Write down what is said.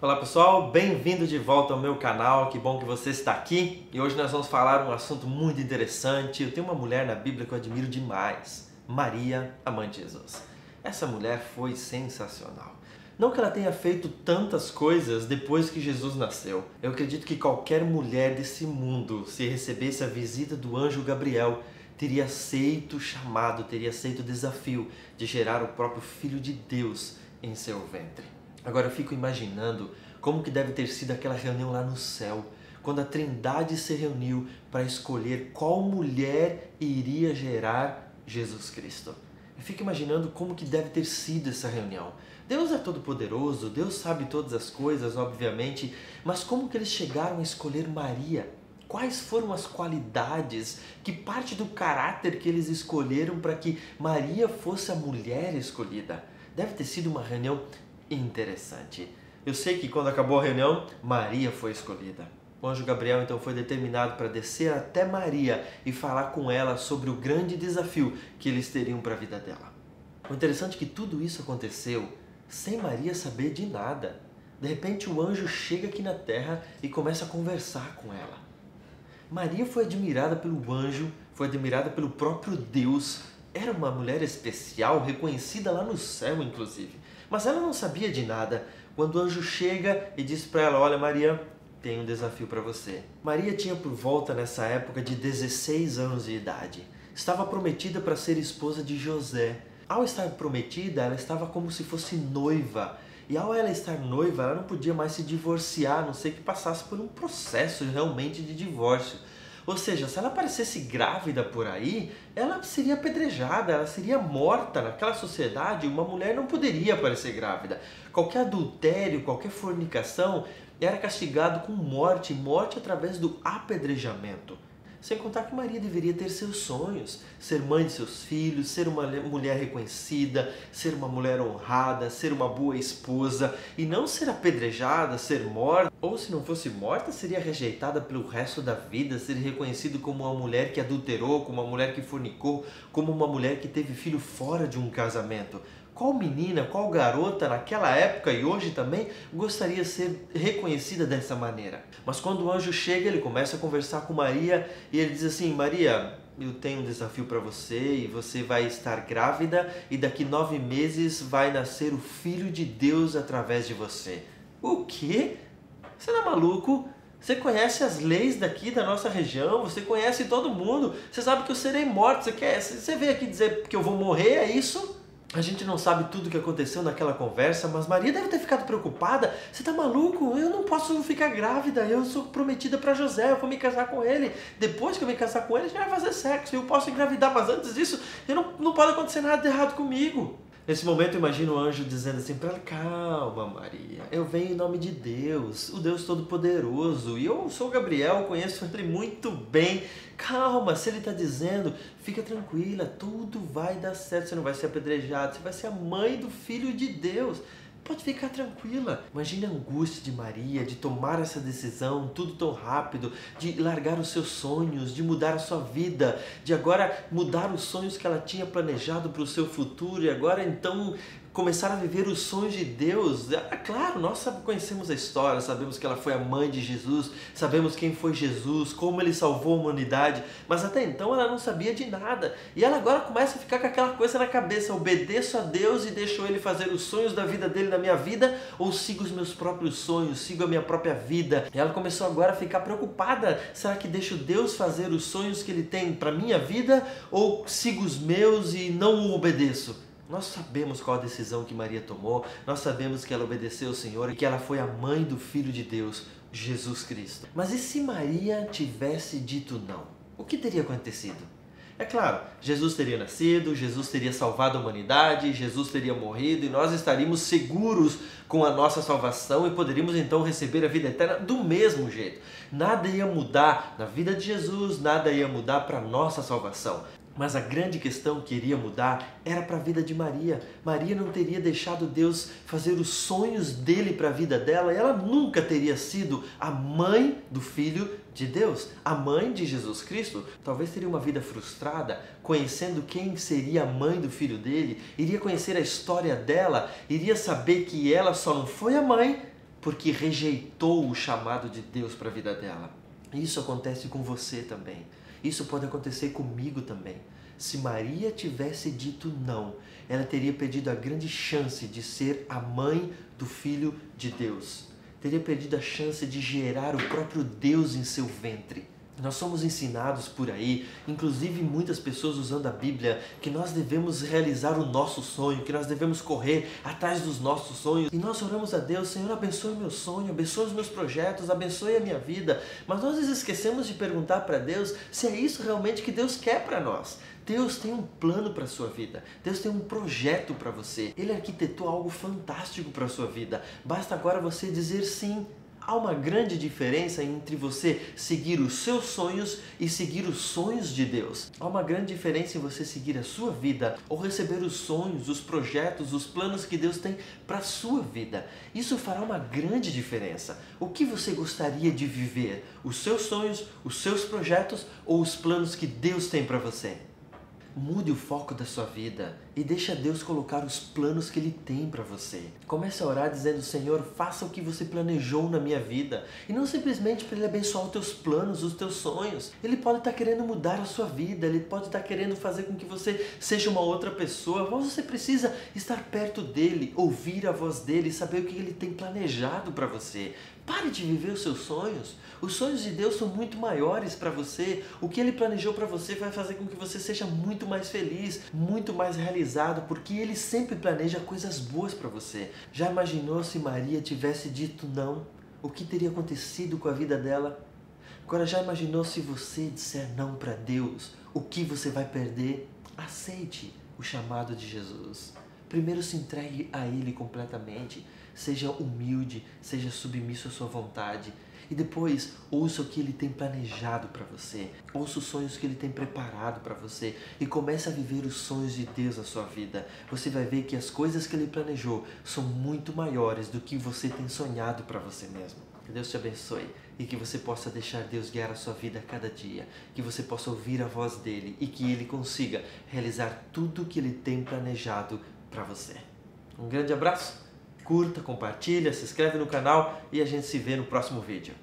Olá pessoal, bem-vindo de volta ao meu canal, que bom que você está aqui e hoje nós vamos falar um assunto muito interessante. Eu tenho uma mulher na Bíblia que eu admiro demais, Maria, a mãe de Jesus. Essa mulher foi sensacional. Não que ela tenha feito tantas coisas depois que Jesus nasceu. Eu acredito que qualquer mulher desse mundo, se recebesse a visita do anjo Gabriel, teria aceito o chamado, teria aceito o desafio de gerar o próprio Filho de Deus em seu ventre. Agora eu fico imaginando como que deve ter sido aquela reunião lá no céu, quando a Trindade se reuniu para escolher qual mulher iria gerar Jesus Cristo. Eu fico imaginando como que deve ter sido essa reunião. Deus é todo poderoso, Deus sabe todas as coisas, obviamente, mas como que eles chegaram a escolher Maria? Quais foram as qualidades, que parte do caráter que eles escolheram para que Maria fosse a mulher escolhida? Deve ter sido uma reunião interessante. Eu sei que quando acabou a reunião, Maria foi escolhida. O anjo Gabriel então foi determinado para descer até Maria e falar com ela sobre o grande desafio que eles teriam para a vida dela. O interessante é que tudo isso aconteceu sem Maria saber de nada. De repente o anjo chega aqui na terra e começa a conversar com ela. Maria foi admirada pelo anjo, foi admirada pelo próprio Deus. Era uma mulher especial, reconhecida lá no céu, inclusive. Mas ela não sabia de nada quando o anjo chega e diz para ela: Olha, Maria, tem um desafio para você. Maria tinha por volta nessa época de 16 anos de idade. Estava prometida para ser esposa de José. Ao estar prometida, ela estava como se fosse noiva. E ao ela estar noiva, ela não podia mais se divorciar, a não ser que passasse por um processo realmente de divórcio. Ou seja, se ela aparecesse grávida por aí, ela seria apedrejada, ela seria morta. Naquela sociedade, uma mulher não poderia aparecer grávida. Qualquer adultério, qualquer fornicação era castigado com morte, morte através do apedrejamento. Sem contar que Maria deveria ter seus sonhos, ser mãe de seus filhos, ser uma mulher reconhecida, ser uma mulher honrada, ser uma boa esposa e não ser apedrejada, ser morta, ou se não fosse morta, seria rejeitada pelo resto da vida, ser reconhecido como uma mulher que adulterou, como uma mulher que fornicou, como uma mulher que teve filho fora de um casamento. Qual menina, qual garota naquela época e hoje também gostaria de ser reconhecida dessa maneira? Mas quando o anjo chega, ele começa a conversar com Maria e ele diz assim: Maria, eu tenho um desafio para você e você vai estar grávida e daqui nove meses vai nascer o Filho de Deus através de você. O quê? Você não é maluco? Você conhece as leis daqui da nossa região, você conhece todo mundo, você sabe que eu serei morto, você quer, você veio aqui dizer que eu vou morrer, é isso? A gente não sabe tudo o que aconteceu naquela conversa, mas Maria deve ter ficado preocupada. Você tá maluco? Eu não posso ficar grávida. Eu sou prometida para José, eu vou me casar com ele. Depois que eu me casar com ele, a gente vai fazer sexo. Eu posso engravidar, mas antes disso, eu não, não pode acontecer nada de errado comigo. Nesse momento, imagino o anjo dizendo assim para ela: Calma, Maria, eu venho em nome de Deus, o Deus Todo-Poderoso, e eu sou Gabriel, conheço ele muito bem. Calma, se ele está dizendo, fica tranquila, tudo vai dar certo, você não vai ser apedrejado, você vai ser a mãe do Filho de Deus. Pode ficar tranquila. Imagine a angústia de Maria de tomar essa decisão tudo tão rápido, de largar os seus sonhos, de mudar a sua vida, de agora mudar os sonhos que ela tinha planejado para o seu futuro e agora então começar a viver os sonhos de Deus. É claro, nós conhecemos a história, sabemos que ela foi a mãe de Jesus, sabemos quem foi Jesus, como ele salvou a humanidade, mas até então ela não sabia de nada. E ela agora começa a ficar com aquela coisa na cabeça: obedeço a Deus e deixo ele fazer os sonhos da vida dele na minha vida, ou sigo os meus próprios sonhos, sigo a minha própria vida. E ela começou agora a ficar preocupada: será que deixo Deus fazer os sonhos que ele tem para minha vida, ou sigo os meus e não o obedeço? Nós sabemos qual a decisão que Maria tomou, nós sabemos que ela obedeceu ao Senhor e que ela foi a mãe do Filho de Deus, Jesus Cristo. Mas e se Maria tivesse dito não? O que teria acontecido? É claro, Jesus teria nascido, Jesus teria salvado a humanidade, Jesus teria morrido e nós estaríamos seguros com a nossa salvação e poderíamos então receber a vida eterna do mesmo jeito. Nada ia mudar na vida de Jesus, nada ia mudar para a nossa salvação. Mas a grande questão que iria mudar era para a vida de Maria. Maria não teria deixado Deus fazer os sonhos dele para a vida dela e ela nunca teria sido a mãe do filho de Deus, a mãe de Jesus Cristo. Talvez teria uma vida frustrada, conhecendo quem seria a mãe do filho dele, iria conhecer a história dela, iria saber que ela só não foi a mãe, porque rejeitou o chamado de Deus para a vida dela. Isso acontece com você também. Isso pode acontecer comigo também. Se Maria tivesse dito não, ela teria perdido a grande chance de ser a mãe do Filho de Deus. Teria perdido a chance de gerar o próprio Deus em seu ventre. Nós somos ensinados por aí, inclusive muitas pessoas usando a Bíblia, que nós devemos realizar o nosso sonho, que nós devemos correr atrás dos nossos sonhos. E nós oramos a Deus, Senhor, abençoe meu sonho, abençoe os meus projetos, abençoe a minha vida. Mas nós esquecemos de perguntar para Deus se é isso realmente que Deus quer para nós. Deus tem um plano para sua vida. Deus tem um projeto para você. Ele arquitetou algo fantástico para sua vida. Basta agora você dizer sim Há uma grande diferença entre você seguir os seus sonhos e seguir os sonhos de Deus. Há uma grande diferença em você seguir a sua vida ou receber os sonhos, os projetos, os planos que Deus tem para a sua vida. Isso fará uma grande diferença. O que você gostaria de viver? Os seus sonhos, os seus projetos ou os planos que Deus tem para você? Mude o foco da sua vida e deixa Deus colocar os planos que Ele tem para você. Comece a orar dizendo, Senhor, faça o que você planejou na minha vida. E não simplesmente para Ele abençoar os teus planos, os teus sonhos. Ele pode estar tá querendo mudar a sua vida, Ele pode estar tá querendo fazer com que você seja uma outra pessoa. Mas você precisa estar perto dEle, ouvir a voz dEle, saber o que Ele tem planejado para você. Pare de viver os seus sonhos. Os sonhos de Deus são muito maiores para você. O que Ele planejou para você vai fazer com que você seja muito mais feliz, muito mais realizado, porque Ele sempre planeja coisas boas para você. Já imaginou se Maria tivesse dito não? O que teria acontecido com a vida dela? Agora já imaginou se você disser não para Deus? O que você vai perder? Aceite o chamado de Jesus. Primeiro se entregue a Ele completamente. Seja humilde, seja submisso à sua vontade. E depois, ouça o que Ele tem planejado para você. Ouça os sonhos que Ele tem preparado para você. E comece a viver os sonhos de Deus na sua vida. Você vai ver que as coisas que Ele planejou são muito maiores do que você tem sonhado para você mesmo. Que Deus te abençoe e que você possa deixar Deus guiar a sua vida a cada dia, que você possa ouvir a voz dele e que ele consiga realizar tudo o que ele tem planejado para você. Um grande abraço, curta, compartilha, se inscreve no canal e a gente se vê no próximo vídeo.